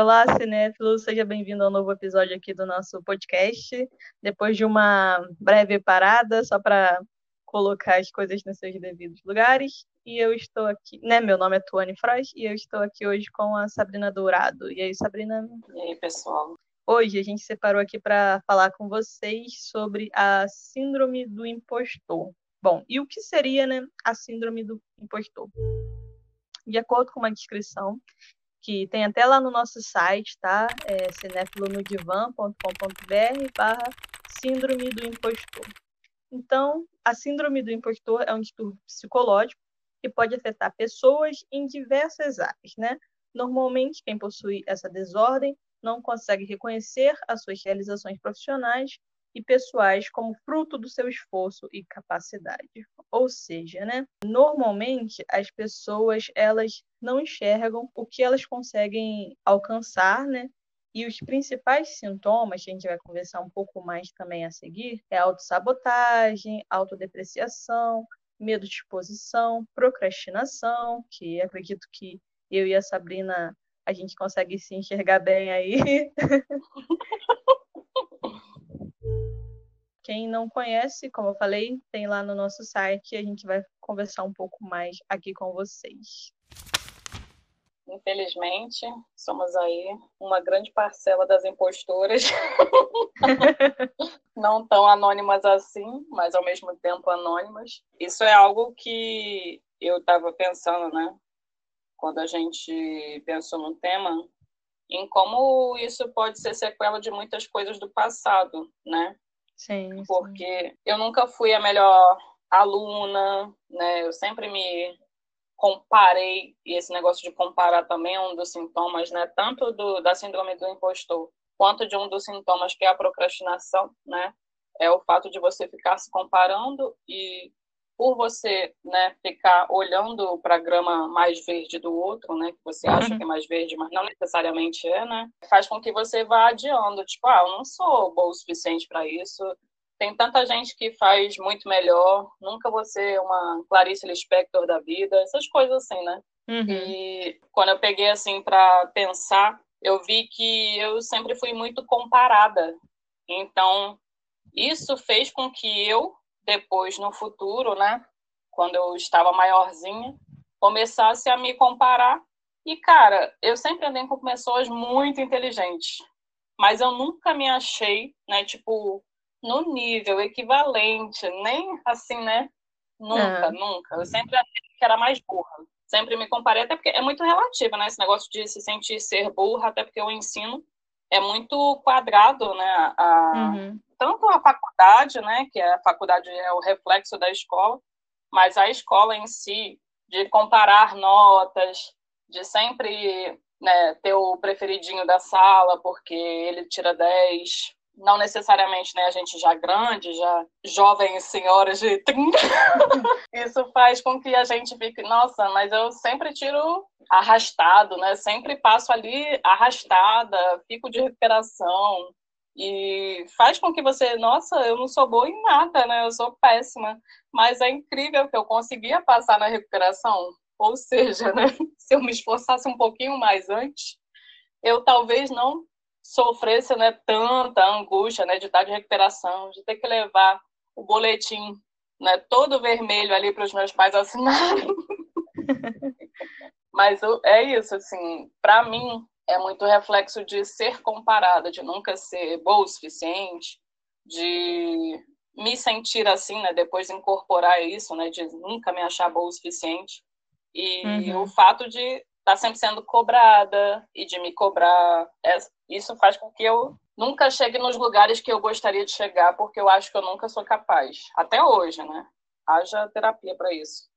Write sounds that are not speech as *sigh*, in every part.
Olá, cinéfilo, seja bem-vindo ao novo episódio aqui do nosso podcast. Depois de uma breve parada, só para colocar as coisas nos seus devidos lugares. E eu estou aqui, né? Meu nome é Tuane Frost e eu estou aqui hoje com a Sabrina Dourado. E aí, Sabrina? E aí, pessoal? Hoje a gente separou aqui para falar com vocês sobre a Síndrome do Impostor. Bom, e o que seria, né, a Síndrome do Impostor? De acordo com uma descrição que tem até lá no nosso site, tá? É barra síndrome do impostor. Então, a síndrome do impostor é um distúrbio psicológico que pode afetar pessoas em diversas áreas, né? Normalmente, quem possui essa desordem não consegue reconhecer as suas realizações profissionais e pessoais como fruto do seu esforço e capacidade. Ou seja, né, normalmente as pessoas elas não enxergam o que elas conseguem alcançar, né? E os principais sintomas, que a gente vai conversar um pouco mais também a seguir, é autossabotagem, autodepreciação, medo de exposição, procrastinação, que acredito que eu e a Sabrina a gente consegue se enxergar bem aí. *laughs* Quem não conhece, como eu falei, tem lá no nosso site e a gente vai conversar um pouco mais aqui com vocês. Infelizmente, somos aí uma grande parcela das impostoras. *laughs* Não tão anônimas assim, mas ao mesmo tempo anônimas. Isso é algo que eu estava pensando, né? Quando a gente pensou no tema, em como isso pode ser sequela de muitas coisas do passado, né? Sim. Porque sim. eu nunca fui a melhor aluna, né? Eu sempre me comparei, e esse negócio de comparar também é um dos sintomas, né? Tanto do, da síndrome do impostor, quanto de um dos sintomas que é a procrastinação, né? É o fato de você ficar se comparando e por você, né, ficar olhando para a grama mais verde do outro, né, que você acha uhum. que é mais verde, mas não necessariamente é, né, faz com que você vá adiando, tipo, ah, eu não sou boa o suficiente para isso. Tem tanta gente que faz muito melhor, nunca vou ser uma Clarice Lispector da vida, essas coisas assim, né? Uhum. E quando eu peguei assim para pensar, eu vi que eu sempre fui muito comparada. Então, isso fez com que eu depois no futuro, né, quando eu estava maiorzinha, começasse a me comparar. E cara, eu sempre andei com pessoas muito inteligentes, mas eu nunca me achei, né, tipo, no nível equivalente, nem assim, né? Nunca, é. nunca. Eu sempre achei que era mais burra. Sempre me comparei, até porque é muito relativo, né? Esse negócio de se sentir ser burra, até porque o ensino é muito quadrado, né? A, uhum tanto a faculdade, né, que é a faculdade é o reflexo da escola, mas a escola em si, de comparar notas, de sempre né, ter o preferidinho da sala, porque ele tira 10, não necessariamente né, a gente já grande, já jovens senhoras de 30, *laughs* isso faz com que a gente fique, nossa, mas eu sempre tiro arrastado, né? Sempre passo ali arrastada, fico de recuperação, e faz com que você, nossa, eu não sou boa em nada, né? Eu sou péssima. Mas é incrível que eu conseguia passar na recuperação. Ou seja, né? *laughs* Se eu me esforçasse um pouquinho mais antes, eu talvez não sofresse né, tanta angústia né, de estar de recuperação, de ter que levar o boletim né, todo vermelho ali para os meus pais assinarem. *laughs* Mas é isso, assim, para mim, é muito reflexo de ser comparada, de nunca ser boa o suficiente, de me sentir assim, né, depois incorporar isso, né, de nunca me achar boa o suficiente. E uhum. o fato de estar tá sempre sendo cobrada e de me cobrar, é, isso faz com que eu nunca chegue nos lugares que eu gostaria de chegar, porque eu acho que eu nunca sou capaz. Até hoje, né? Haja terapia para isso.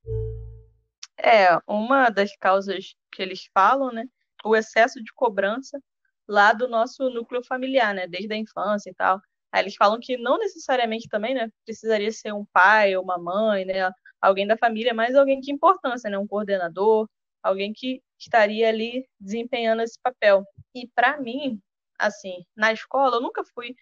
É, uma das causas que eles falam, né, o excesso de cobrança lá do nosso núcleo familiar, né? Desde a infância e tal. Aí eles falam que não necessariamente também, né? Precisaria ser um pai ou uma mãe, né? Alguém da família, mas alguém de importância, né? Um coordenador, alguém que estaria ali desempenhando esse papel. E para mim, assim, na escola eu nunca fui.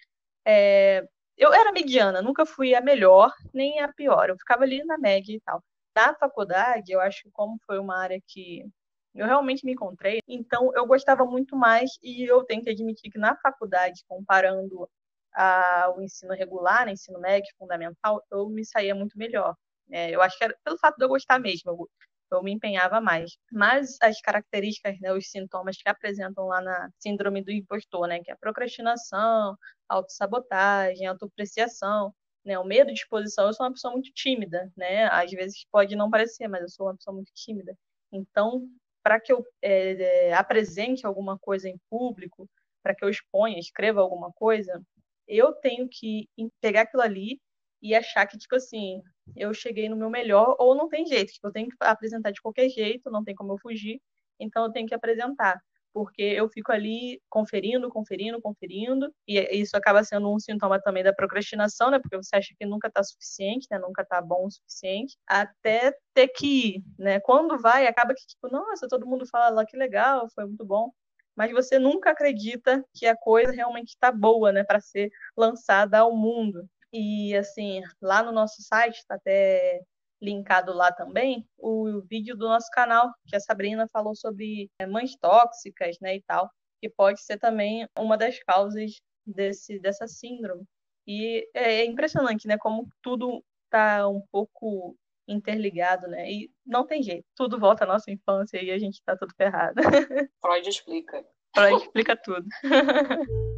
É... Eu era mediana, nunca fui a melhor nem a pior. Eu ficava ali na média e tal. Na faculdade, eu acho que como foi uma área que eu realmente me encontrei, então eu gostava muito mais e eu tenho que admitir que na faculdade, comparando a, o ensino regular, né, ensino médio, fundamental, eu me saía muito melhor. É, eu acho que era pelo fato de eu gostar mesmo, eu, eu me empenhava mais. Mas as características, né, os sintomas que apresentam lá na síndrome do impostor, né, que é a procrastinação, autossabotagem, autopreciação, né, o medo de exposição, eu sou uma pessoa muito tímida, né, às vezes pode não parecer, mas eu sou uma pessoa muito tímida. Então, para que eu é, apresente alguma coisa em público, para que eu exponha, escreva alguma coisa, eu tenho que pegar aquilo ali e achar que, tipo assim, eu cheguei no meu melhor, ou não tem jeito, tipo, eu tenho que apresentar de qualquer jeito, não tem como eu fugir, então eu tenho que apresentar, porque eu fico ali conferindo, conferindo, conferindo, e isso acaba sendo um sintoma também da procrastinação, né, porque você acha que nunca está suficiente, né, nunca está bom o suficiente, até ter que ir, né, quando vai, acaba que, tipo, nossa, todo mundo fala, que legal, foi muito bom, mas você nunca acredita que a coisa realmente está boa, né, para ser lançada ao mundo. E assim, lá no nosso site, está até linkado lá também, o vídeo do nosso canal, que a Sabrina falou sobre é, mães tóxicas, né, e tal, que pode ser também uma das causas desse, dessa síndrome. E é, é impressionante, né, como tudo está um pouco interligado, né? E não tem jeito, tudo volta à nossa infância e a gente está tudo ferrado. *laughs* Freud explica. Freud explica tudo. *laughs*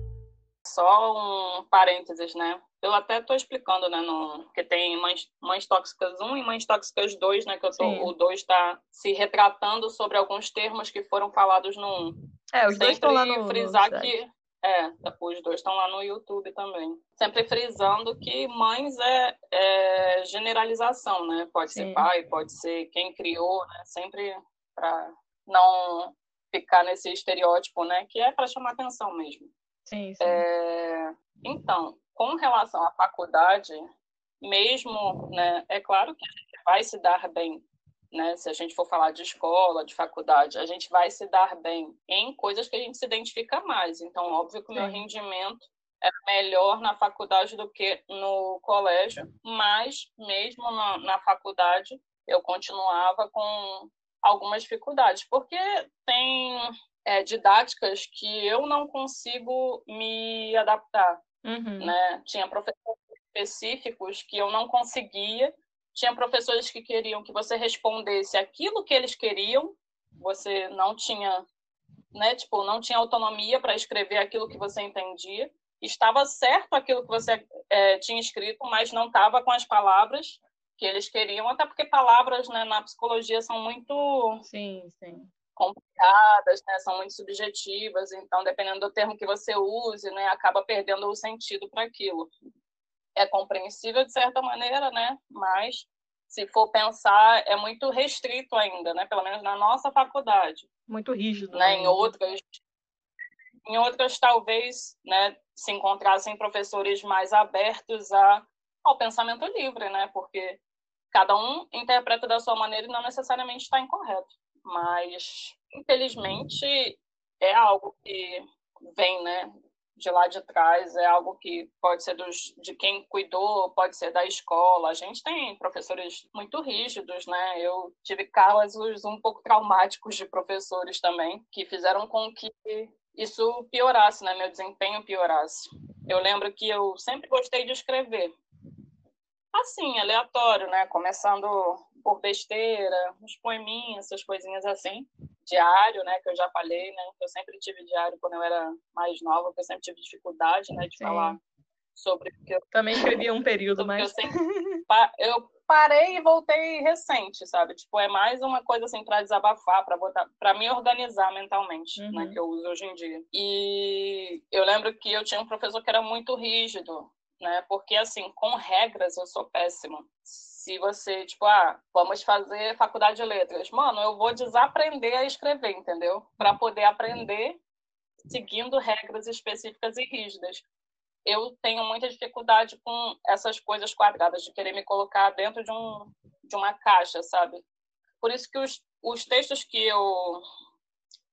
Só um parênteses, né? Eu até estou explicando, né? No, que tem mães, mães tóxicas 1 e mães tóxicas 2, né? Que tô, o 2 está se retratando sobre alguns termos que foram falados no 1. É, os Sempre dois estão lá no frisar no que é, os dois estão lá no YouTube também. Sempre frisando que mães é, é generalização, né? Pode Sim. ser pai, pode ser quem criou, né? Sempre para não ficar nesse estereótipo, né? Que é para chamar atenção mesmo. Sim, sim. É, então, com relação à faculdade, mesmo, né, é claro que a gente vai se dar bem, né, se a gente for falar de escola, de faculdade, a gente vai se dar bem em coisas que a gente se identifica mais. Então, óbvio que o meu rendimento é melhor na faculdade do que no colégio, mas mesmo na, na faculdade eu continuava com algumas dificuldades, porque tem é, didáticas que eu não consigo me adaptar. Uhum. Né? Tinha professores específicos que eu não conseguia, tinha professores que queriam que você respondesse aquilo que eles queriam, você não tinha, né, tipo, não tinha autonomia para escrever aquilo que você entendia. Estava certo aquilo que você é, tinha escrito, mas não estava com as palavras que eles queriam, até porque palavras né, na psicologia são muito sim, sim complicadas, né? São muito subjetivas, então dependendo do termo que você use, né, acaba perdendo o sentido para aquilo. É compreensível de certa maneira, né? Mas se for pensar, é muito restrito ainda, né? Pelo menos na nossa faculdade. Muito rígido. Né? Em outras, em outras talvez, né, se encontrassem professores mais abertos a, ao pensamento livre, né? Porque cada um interpreta da sua maneira e não necessariamente está incorreto mas infelizmente é algo que vem, né, de lá de trás, é algo que pode ser dos, de quem cuidou, pode ser da escola. A gente tem professores muito rígidos, né? Eu tive casos um pouco traumáticos de professores também, que fizeram com que isso piorasse, né? Meu desempenho piorasse. Eu lembro que eu sempre gostei de escrever. Assim, aleatório, né? Começando por besteira, uns poeminhas, essas coisinhas assim. Diário, né, que eu já falei, né, eu sempre tive diário quando eu era mais nova, porque eu sempre tive dificuldade, né, de Sim. falar sobre o que eu... Também escrevi um período, mas... Eu, sempre... eu parei e voltei recente, sabe? Tipo, é mais uma coisa assim para desabafar, para botar, para me organizar mentalmente, né, uhum. né, que eu uso hoje em dia. E eu lembro que eu tinha um professor que era muito rígido, né? Porque assim, com regras eu sou péssimo se você, tipo, ah, vamos fazer faculdade de letras. Mano, eu vou desaprender a escrever, entendeu? Para poder aprender seguindo regras específicas e rígidas. Eu tenho muita dificuldade com essas coisas quadradas, de querer me colocar dentro de, um, de uma caixa, sabe? Por isso que os, os textos que eu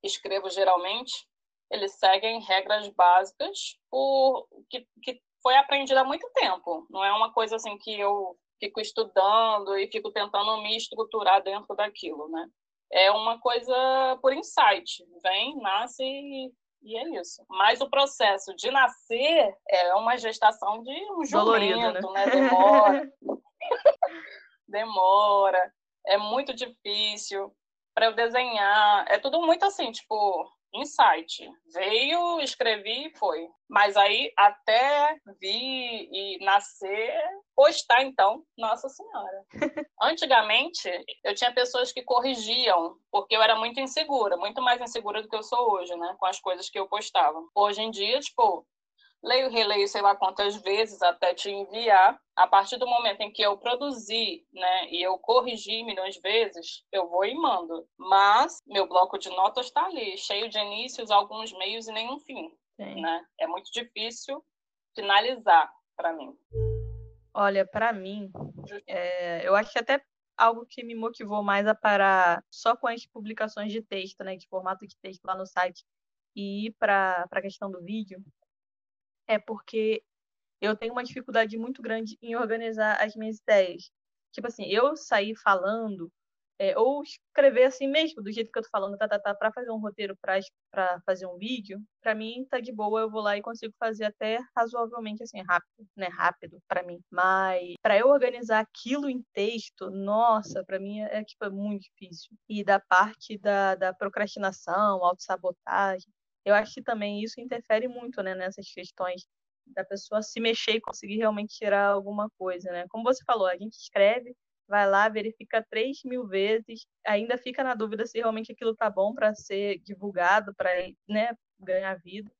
escrevo geralmente, eles seguem regras básicas por que, que foi aprendida há muito tempo. Não é uma coisa assim que eu fico estudando e fico tentando me estruturar dentro daquilo, né? É uma coisa por insight. Vem, nasce e, e é isso. Mas o processo de nascer é uma gestação de um jumento, né? né? Demora. *laughs* Demora. É muito difícil para eu desenhar. É tudo muito assim, tipo, insight. Veio, escrevi e foi. Mas aí, até vir e nascer, postar, então, Nossa Senhora. *laughs* Antigamente, eu tinha pessoas que corrigiam, porque eu era muito insegura, muito mais insegura do que eu sou hoje, né? Com as coisas que eu postava. Hoje em dia, tipo, leio, releio, sei lá quantas vezes até te enviar. A partir do momento em que eu produzi, né, e eu corrigi milhões de vezes, eu vou e mando. Mas meu bloco de notas está ali, cheio de inícios, alguns meios e nenhum fim. Sim. Né? É muito difícil finalizar para mim. Olha, para mim, é, eu acho que até algo que me motivou mais a parar só com as publicações de texto, né, de formato de texto lá no site e ir para a questão do vídeo, é porque eu tenho uma dificuldade muito grande em organizar as minhas ideias. Tipo assim, eu sair falando, é, ou escrever assim mesmo, do jeito que eu tô falando, tá, tá, tá, pra fazer um roteiro, pra, pra fazer um vídeo, pra mim tá de boa, eu vou lá e consigo fazer até razoavelmente assim, rápido, né? Rápido pra mim. Mas pra eu organizar aquilo em texto, nossa, pra mim é, é tipo, é muito difícil. E da parte da, da procrastinação, autossabotagem, eu acho que também isso interfere muito, né, nessas questões da pessoa se mexer e conseguir realmente tirar alguma coisa, né? Como você falou, a gente escreve, vai lá, verifica três mil vezes, ainda fica na dúvida se realmente aquilo tá bom para ser divulgado, para né, ganhar vida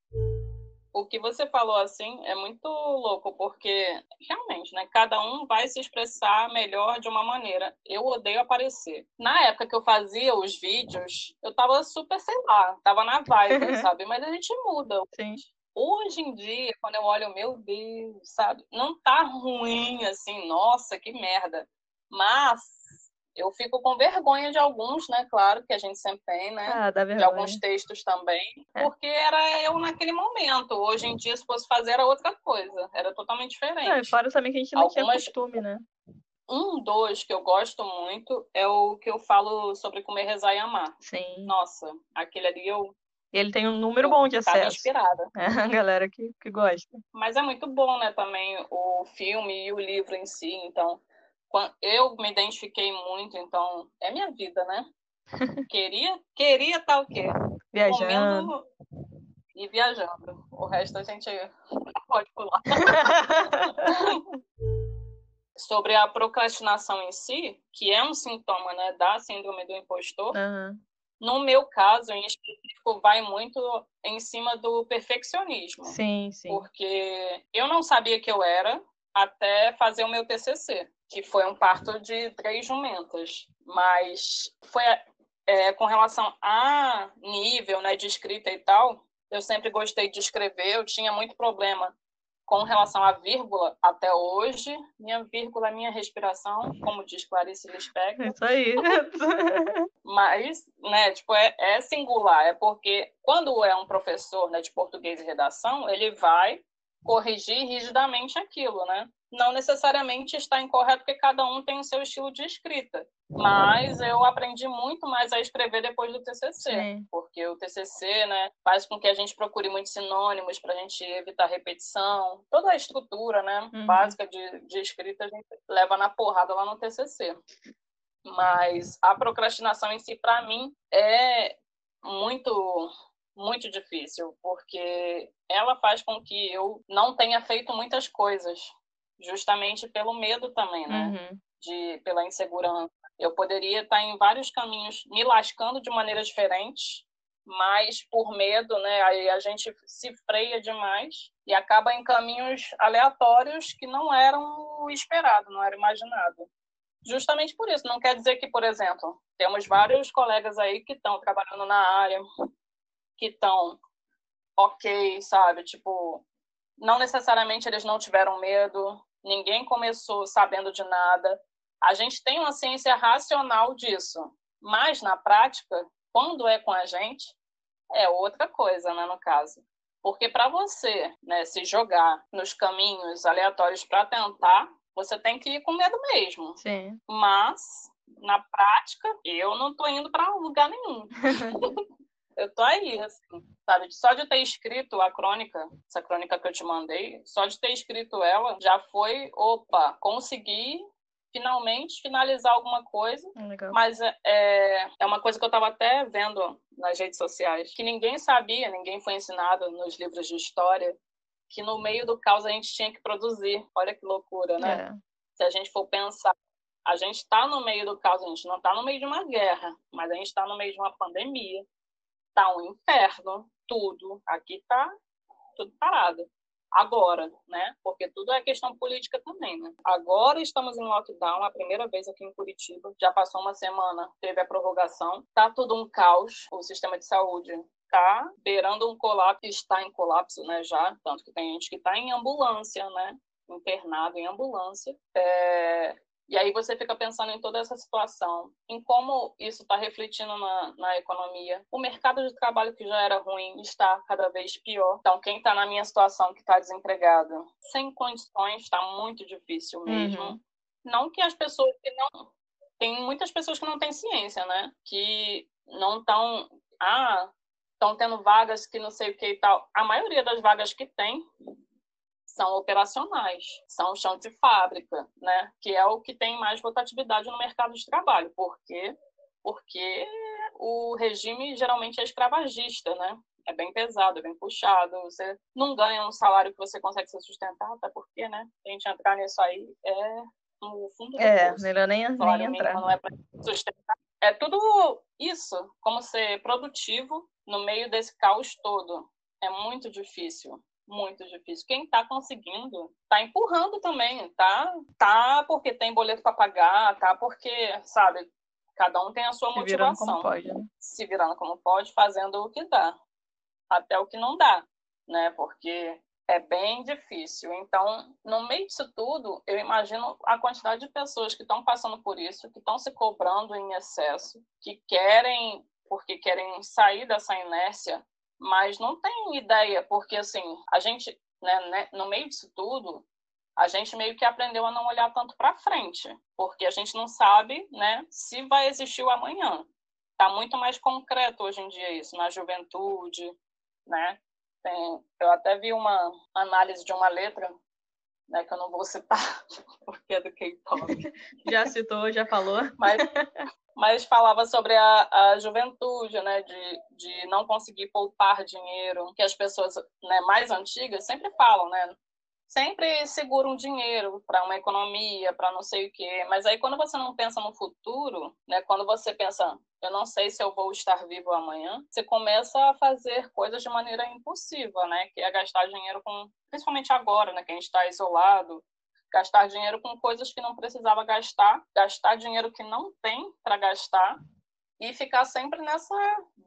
o que você falou assim é muito louco, porque realmente, né, cada um vai se expressar melhor de uma maneira. Eu odeio aparecer. Na época que eu fazia os vídeos, eu tava super, sei lá, tava na vibe, *laughs* sabe? Mas a gente muda. Sim. Hoje em dia, quando eu olho, meu Deus, sabe? Não tá ruim assim, nossa, que merda. Mas eu fico com vergonha de alguns, né? Claro que a gente sempre tem, né? Ah, dá de alguns textos também, é. porque era eu naquele momento. Hoje em dia, se fosse fazer, era outra coisa, era totalmente diferente. Não, e fora também que a gente não Algumas... tinha costume, né? Um dos que eu gosto muito é o que eu falo sobre comer, rezar e amar. Sim. Nossa, aquele ali eu ele tem um número bom de acesso. Tá inspirada. É, *laughs* a galera que, que gosta. Mas é muito bom, né, também o filme e o livro em si. Então, eu me identifiquei muito, então é minha vida, né? *laughs* Queria, queria estar tá o quê? Viajando. Comendo e viajando. O resto a gente pode pular. *laughs* Sobre a procrastinação em si, que é um sintoma né, da síndrome do impostor, uhum. no meu caso, em específico, vai muito em cima do perfeccionismo. Sim, sim. Porque eu não sabia que eu era até fazer o meu TCC que foi um parto de três jumentas. Mas foi é, com relação a nível né, de escrita e tal, eu sempre gostei de escrever, eu tinha muito problema com relação à vírgula até hoje. Minha vírgula é minha respiração, como diz Clarice Lispector. Isso aí. *laughs* Mas, né, tipo, é, é, singular, é porque quando é um professor né, de português e redação, ele vai corrigir rigidamente aquilo, né? Não necessariamente está incorreto, porque cada um tem o seu estilo de escrita. Mas eu aprendi muito mais a escrever depois do TCC, Sim. porque o TCC, né, faz com que a gente procure muitos sinônimos para a gente evitar repetição. Toda a estrutura, né, uhum. básica de, de escrita a gente leva na porrada lá no TCC. Mas a procrastinação em si, para mim, é muito muito difícil, porque ela faz com que eu não tenha feito muitas coisas, justamente pelo medo também, né? Uhum. De, pela insegurança. Eu poderia estar em vários caminhos me lascando de maneira diferente, mas por medo, né? Aí a gente se freia demais e acaba em caminhos aleatórios que não eram o esperado, não era imaginado. Justamente por isso. Não quer dizer que, por exemplo, temos vários colegas aí que estão trabalhando na área, que estão ok, sabe? Tipo, não necessariamente eles não tiveram medo, ninguém começou sabendo de nada. A gente tem uma ciência racional disso, mas na prática, quando é com a gente, é outra coisa, né, no caso. Porque para você né, se jogar nos caminhos aleatórios para tentar, você tem que ir com medo mesmo. Sim. Mas, na prática, eu não tô indo para lugar nenhum. *laughs* eu tô aí, assim, sabe? Só de ter escrito a crônica, essa crônica que eu te mandei, só de ter escrito ela, já foi, opa, consegui finalmente finalizar alguma coisa. Legal. Mas é, é, é uma coisa que eu estava até vendo nas redes sociais, que ninguém sabia, ninguém foi ensinado nos livros de história, que no meio do caos a gente tinha que produzir. Olha que loucura, né? É. Se a gente for pensar, a gente está no meio do caos, a gente não está no meio de uma guerra, mas a gente está no meio de uma pandemia. Está um inferno, tudo. Aqui está tudo parado agora, né? Porque tudo é questão política também, né? Agora estamos em lockdown, a primeira vez aqui em Curitiba. Já passou uma semana, teve a prorrogação. Tá tudo um caos, o sistema de saúde tá beirando um colapso, está em colapso, né, já, tanto que tem gente que está em ambulância, né, internado em ambulância. É, e aí você fica pensando em toda essa situação, em como isso está refletindo na, na, economia. O mercado de trabalho que já era ruim está cada vez pior. Então, quem está na minha situação, que está desempregado, sem condições, está muito difícil mesmo. Uhum. Não que as pessoas que não... Tem muitas pessoas que não têm ciência, né? Que não estão... Ah, estão tendo vagas que não sei o que e tal. A maioria das vagas que tem são operacionais, são chão de fábrica, né? Que é o que tem mais rotatividade no mercado de trabalho. Por quê? Porque o regime geralmente é escravagista, né? É bem pesado, é bem puxado. Você não ganha um salário que você consegue se sustentar, até porque, né? A gente entrar nisso aí é no fundo do É, bolso. melhor nem, nem entrar. Não é para sustentar. É tudo isso, como ser produtivo no meio desse caos todo. É muito difícil muito difícil. Quem está conseguindo está empurrando também, tá? Tá porque tem boleto para pagar, tá porque, sabe, cada um tem a sua Se motivação. Virando como pode, né? Se virando como pode, fazendo o que dá. Até o que não dá, né? Porque é bem difícil. Então, no meio disso tudo, eu imagino a quantidade de pessoas que estão passando por isso, que estão se cobrando em excesso, que querem, porque querem sair dessa inércia, mas não tem ideia, porque assim, a gente, né, né, no meio disso tudo, a gente meio que aprendeu a não olhar tanto para frente, porque a gente não sabe, né, se vai existir o amanhã. Tá muito mais concreto hoje em dia isso, na juventude, né? Tem, eu até vi uma análise de uma letra, né, que eu não vou citar, *laughs* porque é do K-pop. *laughs* Já citou, já falou. Mas mas falava sobre a, a juventude, né, de, de não conseguir poupar dinheiro, que as pessoas né, mais antigas sempre falam, né, sempre seguram dinheiro para uma economia, para não sei o quê, mas aí quando você não pensa no futuro, né, quando você pensa, eu não sei se eu vou estar vivo amanhã, você começa a fazer coisas de maneira impulsiva, né, que é gastar dinheiro com, principalmente agora, né, que a gente está isolado, gastar dinheiro com coisas que não precisava gastar, gastar dinheiro que não tem para gastar e ficar sempre nessa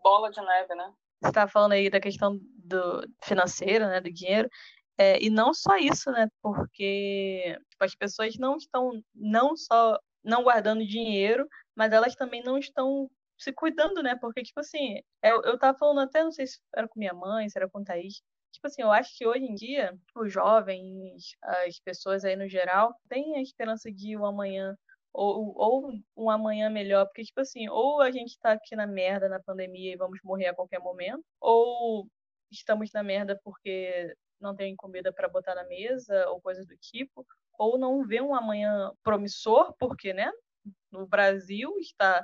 bola de neve, né? Você está falando aí da questão do financeiro, né, do dinheiro, é, e não só isso, né, porque tipo, as pessoas não estão não só não guardando dinheiro, mas elas também não estão se cuidando, né? Porque, tipo assim, eu, eu tava falando até, não sei se era com minha mãe, se era com o Thaís, Tipo assim, eu acho que hoje em dia, os jovens, as pessoas aí no geral, têm a esperança de um amanhã ou, ou um amanhã melhor, porque, tipo assim, ou a gente tá aqui na merda na pandemia e vamos morrer a qualquer momento, ou estamos na merda porque não tem comida para botar na mesa ou coisa do tipo, ou não vê um amanhã promissor, porque, né, no Brasil está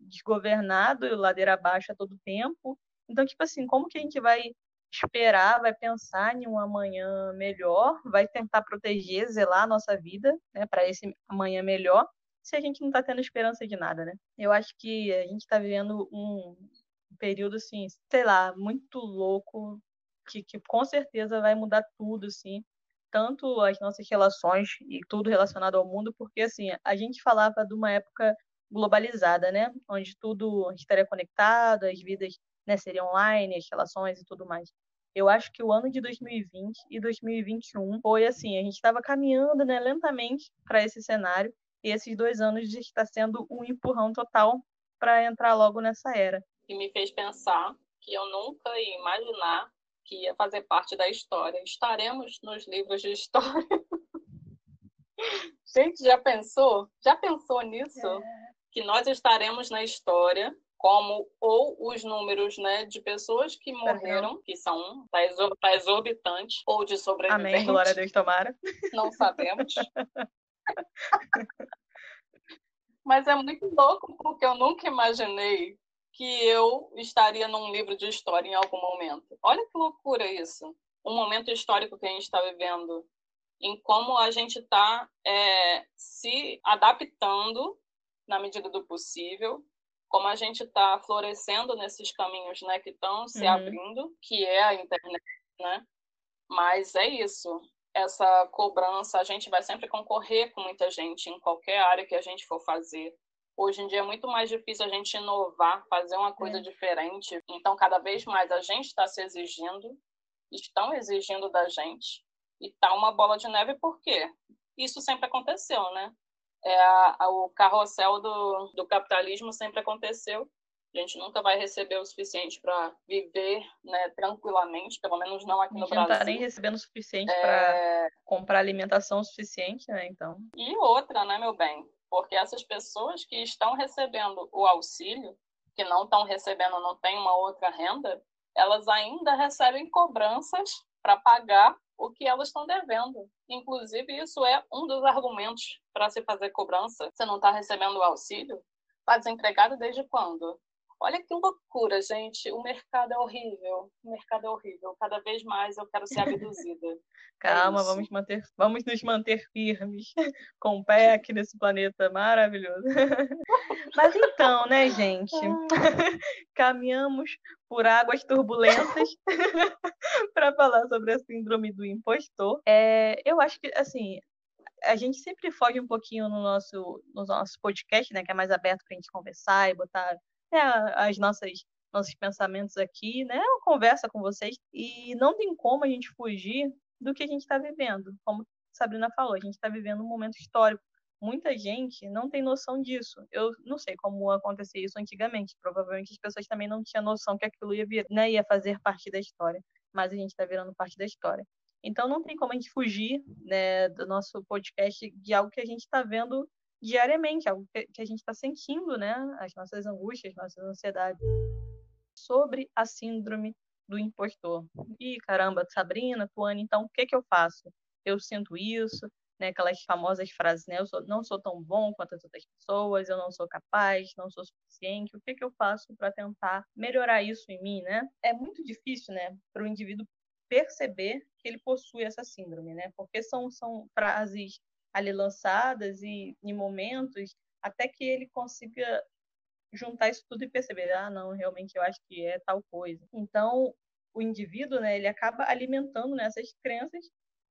desgovernado, ladeira abaixo a todo tempo. Então, tipo assim, como que a gente vai esperar, vai pensar em um amanhã melhor, vai tentar proteger, zelar a nossa vida, né, para esse amanhã melhor, se a gente não está tendo esperança de nada, né? Eu acho que a gente está vivendo um período, assim, sei lá, muito louco, que, que com certeza vai mudar tudo, assim, tanto as nossas relações e tudo relacionado ao mundo, porque, assim, a gente falava de uma época globalizada, né? Onde tudo estaria conectado, as vidas né, seria online, as relações e tudo mais. Eu acho que o ano de 2020 e 2021 foi assim, a gente estava caminhando né, lentamente para esse cenário e esses dois anos está sendo um empurrão total para entrar logo nessa era. E me fez pensar que eu nunca ia imaginar que ia fazer parte da história. Estaremos nos livros de história. *laughs* Gente, já pensou? Já pensou nisso? É. Que nós estaremos na história como ou os números né, de pessoas que morreram, que são tá exorbitantes, ou de sobreviventes. Amém, glória a Deus, tomara. Não sabemos. *laughs* Mas é muito louco, porque eu nunca imaginei que eu estaria num livro de história em algum momento. Olha que loucura isso. Um momento histórico que a gente está vivendo, em como a gente está é, se adaptando na medida do possível como a gente está florescendo nesses caminhos né, que estão se uhum. abrindo, que é a internet, né? Mas é isso. Essa cobrança, a gente vai sempre concorrer com muita gente em qualquer área que a gente for fazer. Hoje em dia é muito mais difícil a gente inovar, fazer uma coisa é. diferente. Então, cada vez mais a gente está se exigindo, estão exigindo da gente. E tá uma bola de neve por quê? Isso sempre aconteceu, né? é a, a, o carrossel do, do capitalismo sempre aconteceu. A gente nunca vai receber o suficiente para viver né, tranquilamente, pelo menos não aqui no Brasil. não está nem recebendo o suficiente é... para comprar alimentação suficiente, né? Então. E outra, né, meu bem? Porque essas pessoas que estão recebendo o auxílio, que não estão recebendo, não tem uma outra renda, elas ainda recebem cobranças para pagar o que elas estão devendo. Inclusive, isso é um dos argumentos para se fazer cobrança. Você não está recebendo o auxílio? Está desempregado desde quando? Olha que loucura, gente. O mercado é horrível. O mercado é horrível. Cada vez mais eu quero ser abduzida. *laughs* Calma, é vamos, manter, vamos nos manter firmes, *laughs* com o pé aqui nesse planeta maravilhoso. *laughs* Mas então, né, gente? Caminhamos por águas turbulentas para falar sobre a síndrome do impostor. É, eu acho que, assim, a gente sempre foge um pouquinho no nosso, no nosso podcast, né, que é mais aberto para a gente conversar e botar né, as nossas nossos pensamentos aqui, né? Uma conversa com vocês e não tem como a gente fugir do que a gente está vivendo. Como Sabrina falou, a gente está vivendo um momento histórico. Muita gente não tem noção disso. Eu não sei como acontecer isso antigamente. Provavelmente as pessoas também não tinham noção que aquilo ia vir, né, ia fazer parte da história. Mas a gente está virando parte da história. Então não tem como a gente fugir né, do nosso podcast de algo que a gente está vendo diariamente, algo que a gente está sentindo, né? As nossas angústias, nossas ansiedades. Sobre a síndrome do impostor. E caramba, Sabrina, Tuane, então o que que eu faço? Eu sinto isso, né? Aquelas famosas frases, né? Eu sou, não sou tão bom quanto as outras pessoas, eu não sou capaz, não sou suficiente. O que que eu faço para tentar melhorar isso em mim, né? É muito difícil, né, para o indivíduo perceber que ele possui essa síndrome, né? Porque são, são frases ali lançadas e em momentos até que ele consiga juntar isso tudo e perceber, ah, não, realmente eu acho que é tal coisa. Então, o indivíduo, né, ele acaba alimentando nessas né, crenças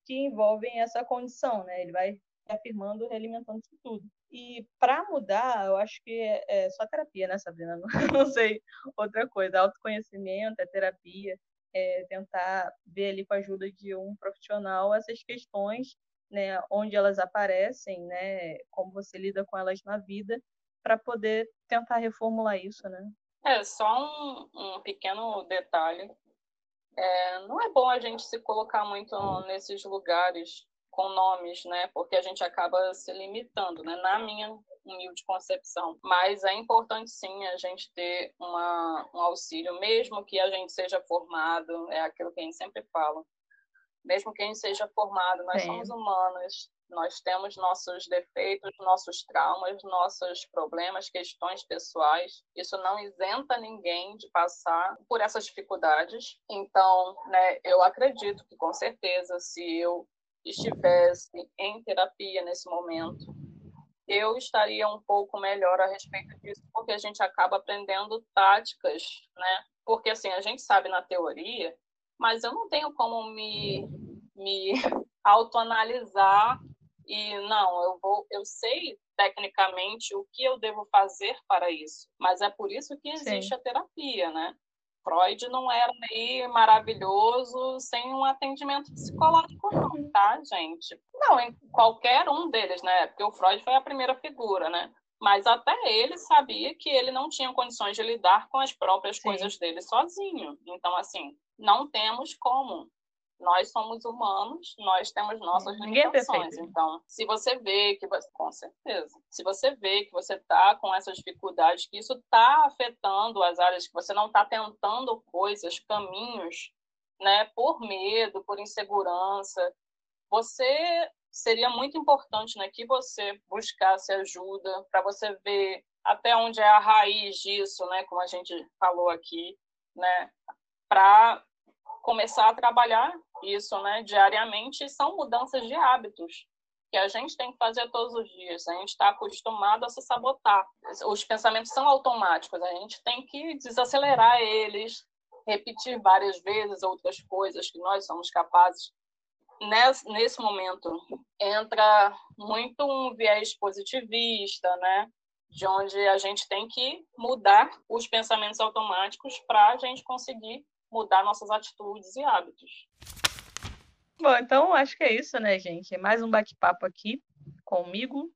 que envolvem essa condição, né? Ele vai afirmando, realimentando isso tudo. E para mudar, eu acho que é, é só terapia, né, Sabrina? *laughs* Não, não sei outra coisa. Autoconhecimento, é terapia, é tentar ver ali com a ajuda de um profissional essas questões né, onde elas aparecem, né, como você lida com elas na vida, para poder tentar reformular isso, né? É, só um, um pequeno detalhe. É, não é bom a gente se colocar muito nesses lugares com nomes, né? Porque a gente acaba se limitando, né? Na minha humilde concepção. Mas é importante sim a gente ter uma, um auxílio, mesmo que a gente seja formado, é aquilo que a gente sempre fala mesmo quem seja formado, nós Sim. somos humanos, nós temos nossos defeitos, nossos traumas, nossos problemas, questões pessoais. Isso não isenta ninguém de passar por essas dificuldades. Então, né, eu acredito que com certeza, se eu estivesse em terapia nesse momento, eu estaria um pouco melhor a respeito disso, porque a gente acaba aprendendo táticas, né? Porque assim, a gente sabe na teoria mas eu não tenho como me, me *laughs* autoanalisar e não, eu vou, eu sei tecnicamente o que eu devo fazer para isso, mas é por isso que existe Sim. a terapia, né? Freud não era aí maravilhoso sem um atendimento psicológico, não, tá, gente? Não, em qualquer um deles, né? Porque o Freud foi a primeira figura, né? Mas até ele sabia que ele não tinha condições de lidar com as próprias Sim. coisas dele sozinho. Então, assim, não temos como nós somos humanos, nós temos nossas Ninguém é limitações. É então, se você vê que você, com certeza, se você vê que você está com essas dificuldades, que isso está afetando as áreas, que você não está tentando coisas, caminhos, né, por medo, por insegurança, você seria muito importante, né, que você buscasse ajuda para você ver até onde é a raiz disso, né, como a gente falou aqui, né, para começar a trabalhar isso, né, diariamente, são mudanças de hábitos que a gente tem que fazer todos os dias. A gente está acostumado a se sabotar. Os pensamentos são automáticos, a gente tem que desacelerar eles, repetir várias vezes outras coisas que nós somos capazes. Nesse, momento, entra muito um viés positivista, né? De onde a gente tem que mudar os pensamentos automáticos para a gente conseguir mudar nossas atitudes e hábitos. Bom, então acho que é isso, né, gente? Mais um bate-papo aqui comigo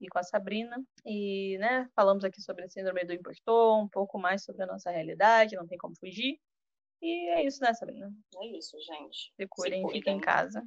e com a Sabrina. E, né, falamos aqui sobre a síndrome do impostor, um pouco mais sobre a nossa realidade, não tem como fugir. E é isso, né, Sabrina? É isso, gente. Se cuidem, Se cuidem. fiquem em casa.